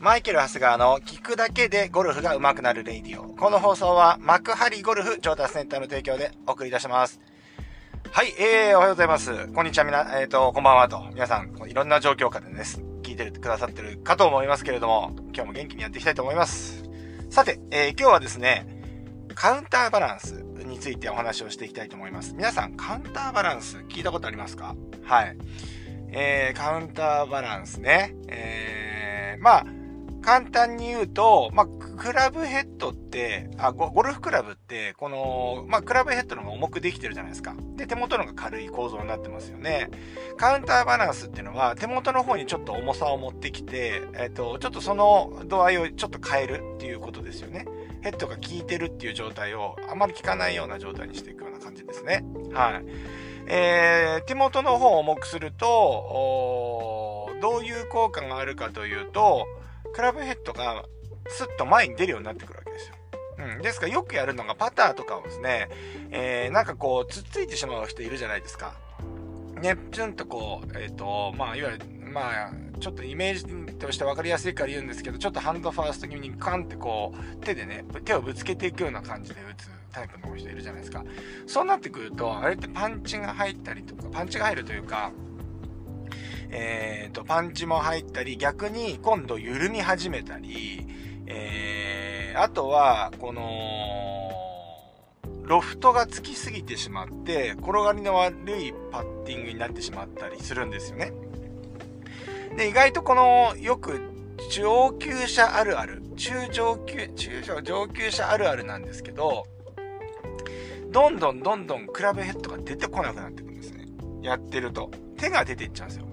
マイケル・ハスガーの聞くだけでゴルフが上手くなるレイディオ。この放送は幕張ゴルフ調達センターの提供でお送り出します。はい、えー、おはようございます。こんにちは、みな、えっ、ー、と、こんばんはと。皆さん、いろんな状況下でです。聞いてくださってるかと思いますけれども、今日も元気にやっていきたいと思います。さて、えー、今日はですね、カウンターバランスについてお話をしていきたいと思います。皆さん、カウンターバランス聞いたことありますか？はい。えー、カウンターバランスね。えー、まあ、簡単に言うと、まあ、クラブヘッドって、あゴ、ゴルフクラブって、この、まあ、クラブヘッドの方が重くできてるじゃないですか。で、手元のが軽い構造になってますよね。カウンターバランスっていうのは、手元の方にちょっと重さを持ってきて、えっ、と、ちょっとその度合いをちょっと変えるっていうことですよね。ヘッドが効いてるっていう状態を、あまり効かないような状態にしていくような感じですね。はい。えー、手元の方を重くすると、どういう効果があるかというと、クラブヘッドがスッと前に出るようになってくるわけですよ。うん。ですからよくやるのがパターとかをですね、えー、なんかこう、つっついてしまう人いるじゃないですか。ね、チュンとこう、えっ、ー、と、まあ、いわゆる、まあ、ちょっとイメージとして分かりやすいから言うんですけど、ちょっとハンドファースト気味にカンってこう、手でね、手をぶつけていくような感じで打つタイプの人いるじゃないですか。そうなってくると、あれってパンチが入ったりとか、パンチが入るというか、えっ、ー、と、パンチも入ったり、逆に今度緩み始めたり、えー、あとは、この、ロフトがつきすぎてしまって、転がりの悪いパッティングになってしまったりするんですよね。で、意外とこの、よく上級者あるある、中上級、中上上級者あるあるなんですけど、どんどんどんどんクラブヘッドが出てこなくなってくるんですね。やってると。手が出ていっちゃうんですよ。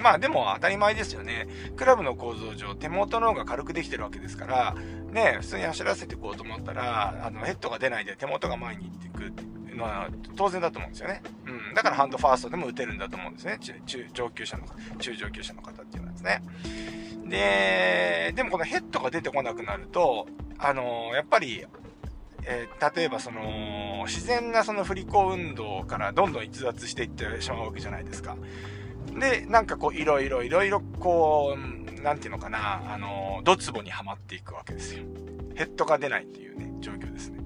まあでも当たり前ですよね。クラブの構造上、手元の方が軽くできてるわけですから、ね、普通に走らせていこうと思ったら、あの、ヘッドが出ないで手元が前に行っていくっていうのは当然だと思うんですよね。うん。だからハンドファーストでも打てるんだと思うんですね。中、上級者の、中上級者の方っていうのはですね。で、でもこのヘッドが出てこなくなると、あの、やっぱり、えー、例えばその、自然なその振り子運動からどんどん逸脱していってしまうわけじゃないですか。で、なんかこう、いろいろいろいろこう、なんていうのかな、あの、ドツボにはまっていくわけですよ。ヘッドが出ないっていうね、状況ですね。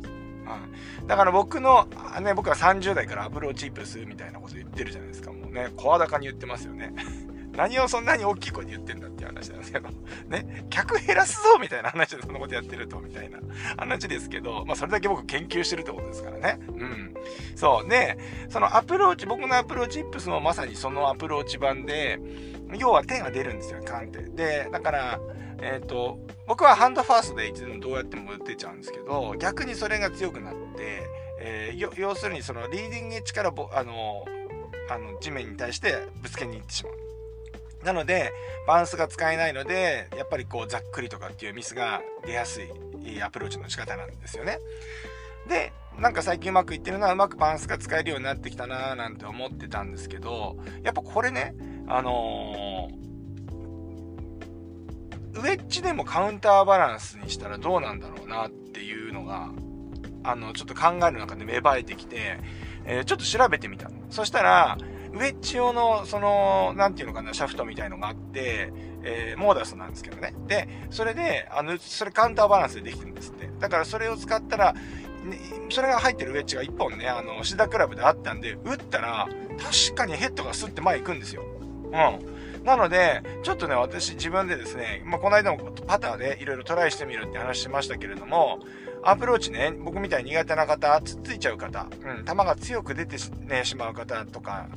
うん。だから僕の、ね、僕は30代からアプローチープするみたいなこと言ってるじゃないですか。もうね、声高に言ってますよね。何をそんなに大きい声で言ってんだっていう話なんですけど、ね、客減らすぞみたいな話でそんなことやってると、みたいな話ですけど、まあそれだけ僕研究してるってことですからね。うん。そう。ね、そのアプローチ、僕のアプローチイップスもまさにそのアプローチ版で、要は手が出るんですよ、カンって。で、だから、えっ、ー、と、僕はハンドファーストでいつでもどうやっても打てちゃうんですけど、逆にそれが強くなって、えー、要するにそのリーディングエッジから、あの、あの、地面に対してぶつけに行ってしまう。なので、バウンスが使えないので、やっぱりこう、ざっくりとかっていうミスが出やすいアプローチの仕方なんですよね。で、なんか最近うまくいってるのはうまくバウンスが使えるようになってきたなーなんて思ってたんですけど、やっぱこれね、あのー、ウェッジでもカウンターバランスにしたらどうなんだろうなっていうのが、あの、ちょっと考える中で芽生えてきて、えー、ちょっと調べてみたの。そしたら、ウェッジ用の、その、なんていうのかな、シャフトみたいのがあって、えー、モーダスなんですけどね。で、それで、あの、それカウンターバランスでできてるんですって。だからそれを使ったら、ね、それが入ってるウェッジが1本ね、あの、シダクラブであったんで、打ったら、確かにヘッドがスッて前行くんですよ。うん。なので、ちょっとね、私自分でですね、まあ、この間もパターでいろいろトライしてみるって話しましたけれども、アプローチね、僕みたいに苦手な方、つっついちゃう方、うん、球が強く出てし,、ね、しまう方とか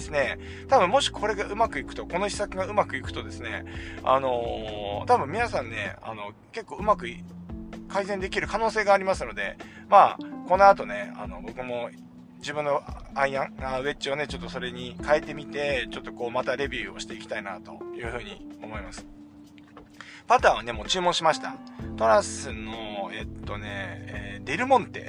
ですね、多分もしこれがうまくいくと、この施策がうまくいくとですね、あのー、多分皆さんね、あの、結構うまく改善できる可能性がありますので、まあ、この後ね、あの、僕も自分のアイアン、ウェッジをね、ちょっとそれに変えてみて、ちょっとこう、またレビューをしていきたいな、というふうに思います。パターンはね、もう注文しました。トラスの、えっとね、えー、デルモンテ。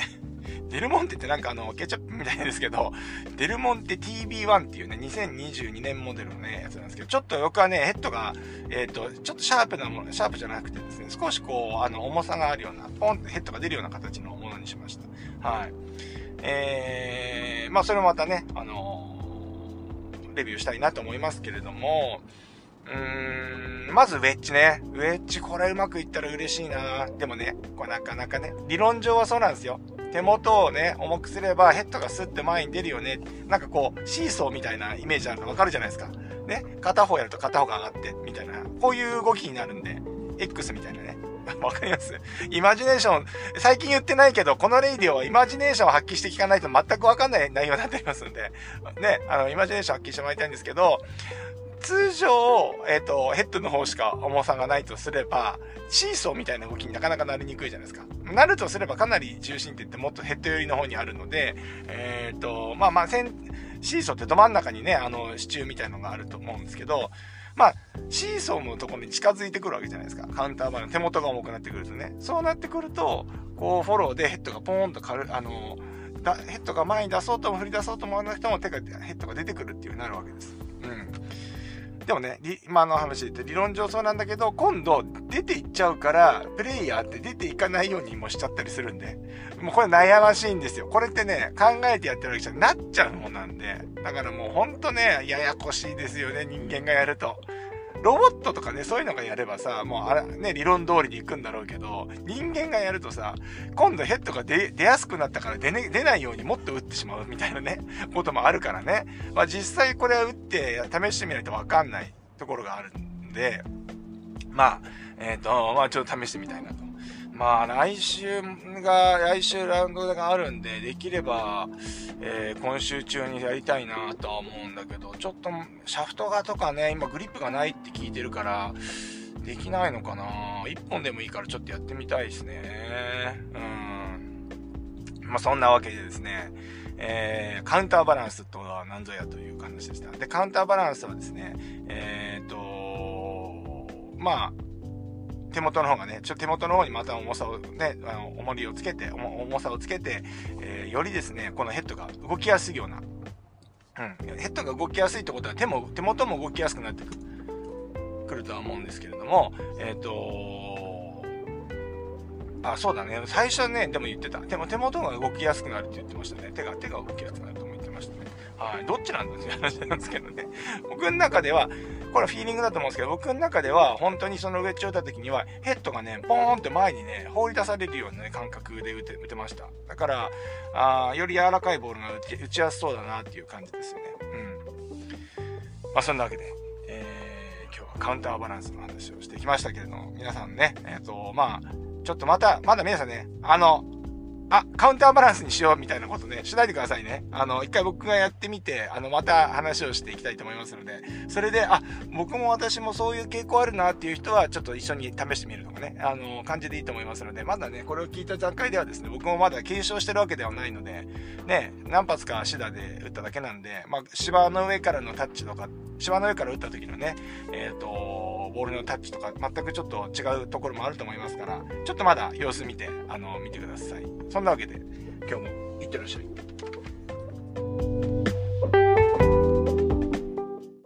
デルモンテってなんかあの、ケチャップみたいですけど、デルモンテ TB1 っていうね、2022年モデルのね、やつなんですけど、ちょっと僕はね、ヘッドが、えっ、ー、と、ちょっとシャープなもの、シャープじゃなくてですね、少しこう、あの、重さがあるような、ポンってヘッドが出るような形のものにしました。はい。えー、まあそれもまたね、あのー、レビューしたいなと思いますけれども、うーん、まずウェッジね。ウェッジこれうまくいったら嬉しいなでもね、これなかなかね、理論上はそうなんですよ。手元をね、重くすればヘッドがスッて前に出るよね。なんかこう、シーソーみたいなイメージあるのわかるじゃないですか。ね？片方やると片方が上がって、みたいな。こういう動きになるんで、X みたいなね。わかります？イマジネーション、最近言ってないけど、このレイディオはイマジネーションを発揮して聞かないと全くわかんない内容になっておりますんで、ね、あの、イマジネーション発揮してもらいたいんですけど、通常、えっ、ー、と、ヘッドの方しか重さがないとすれば、シーソーみたいな動きになかなかなりにくいじゃないですか。なるとすればかなり重心点ってもっとヘッド寄りの方にあるので、えっ、ー、と、まあまあ、シーソーってど真ん中にね、あの、支柱みたいのがあると思うんですけど、まあ、シーソーのところに近づいてくるわけじゃないですか。カウンターバーの手元が重くなってくるとね。そうなってくると、こう、フォローでヘッドがポーンと軽あの、ヘッドが前に出そうとも振り出そうともあの人も手が、ヘッドが出てくるっていうになるわけです。うん。でもね、今の話で言って理論上そうなんだけど、今度出ていっちゃうから、プレイヤーって出ていかないようにもしちゃったりするんで、もうこれ悩ましいんですよ。これってね、考えてやってるわけじゃなっちゃうもんなんで、だからもうほんとね、ややこしいですよね、人間がやると。ロボットとかね、そういうのがやればさ、もうあら、ね、理論通りに行くんだろうけど、人間がやるとさ、今度ヘッドが出やすくなったから出,、ね、出ないようにもっと打ってしまうみたいなね、こともあるからね。まあ実際これは打って試してみないとわかんないところがあるんで、まあ、えっ、ー、と、まあちょっと試してみたいなと。まあ来週が、来週ラウンドがあるんで、できれば、えー、今週中にやりたいなとは思うんだけど、ちょっとシャフトがとかね、今グリップがないって聞いてるから、できないのかな1本でもいいからちょっとやってみたいですね。うん。まあそんなわけでですね、えー、カウンターバランスとは何ぞやという話でした。で、カウンターバランスはですね、えっ、と、まあ、手元の方がね、ちょ手元の方にまた重さをね、あの重りをつけて、重さをつけて、えー、よりですね、このヘッドが動きやすいような、うん、ヘッドが動きやすいってことは手も、手元も動きやすくなってくるとは思うんですけれども、えっ、ー、とあ、そうだね。最初ね、でも言ってた。でも手元が動きやすくなるって言ってましたね。手が、手が動きやすくなるとも言ってましたね。はい。どっちなんだっていう話なんですけどね。僕の中では、これはフィーリングだと思うんですけど、僕の中では、本当にそのウェッジを打った時には、ヘッドがね、ポーンって前にね、放り出されるような、ね、感覚で打て打てました。だから、あより柔らかいボールが打ち打ちやすそうだなっていう感じですよね。うん。まあ、そんなわけで、えー、今日はカウンターバランスの話をしてきましたけれども、皆さんね、えっ、ー、と、まあ、ちょっとまた、まだ皆さんね、あの、あ、カウンターバランスにしようみたいなことね、しないでくださいね。あの、一回僕がやってみて、あの、また話をしていきたいと思いますので、それで、あ、僕も私もそういう傾向あるなっていう人は、ちょっと一緒に試してみるとかね、あの、感じでいいと思いますので、まだね、これを聞いた段階ではですね、僕もまだ検証してるわけではないので、ね、何発かシダで打っただけなんで、まあ、芝の上からのタッチとか、芝の上から打った時のね、えっ、ー、と、ボールのタッチとか、全くちょっと違うところもあると思いますから、ちょっとまだ様子見て、あの、見てください。そんなわけで、今日もいってらっしゃい。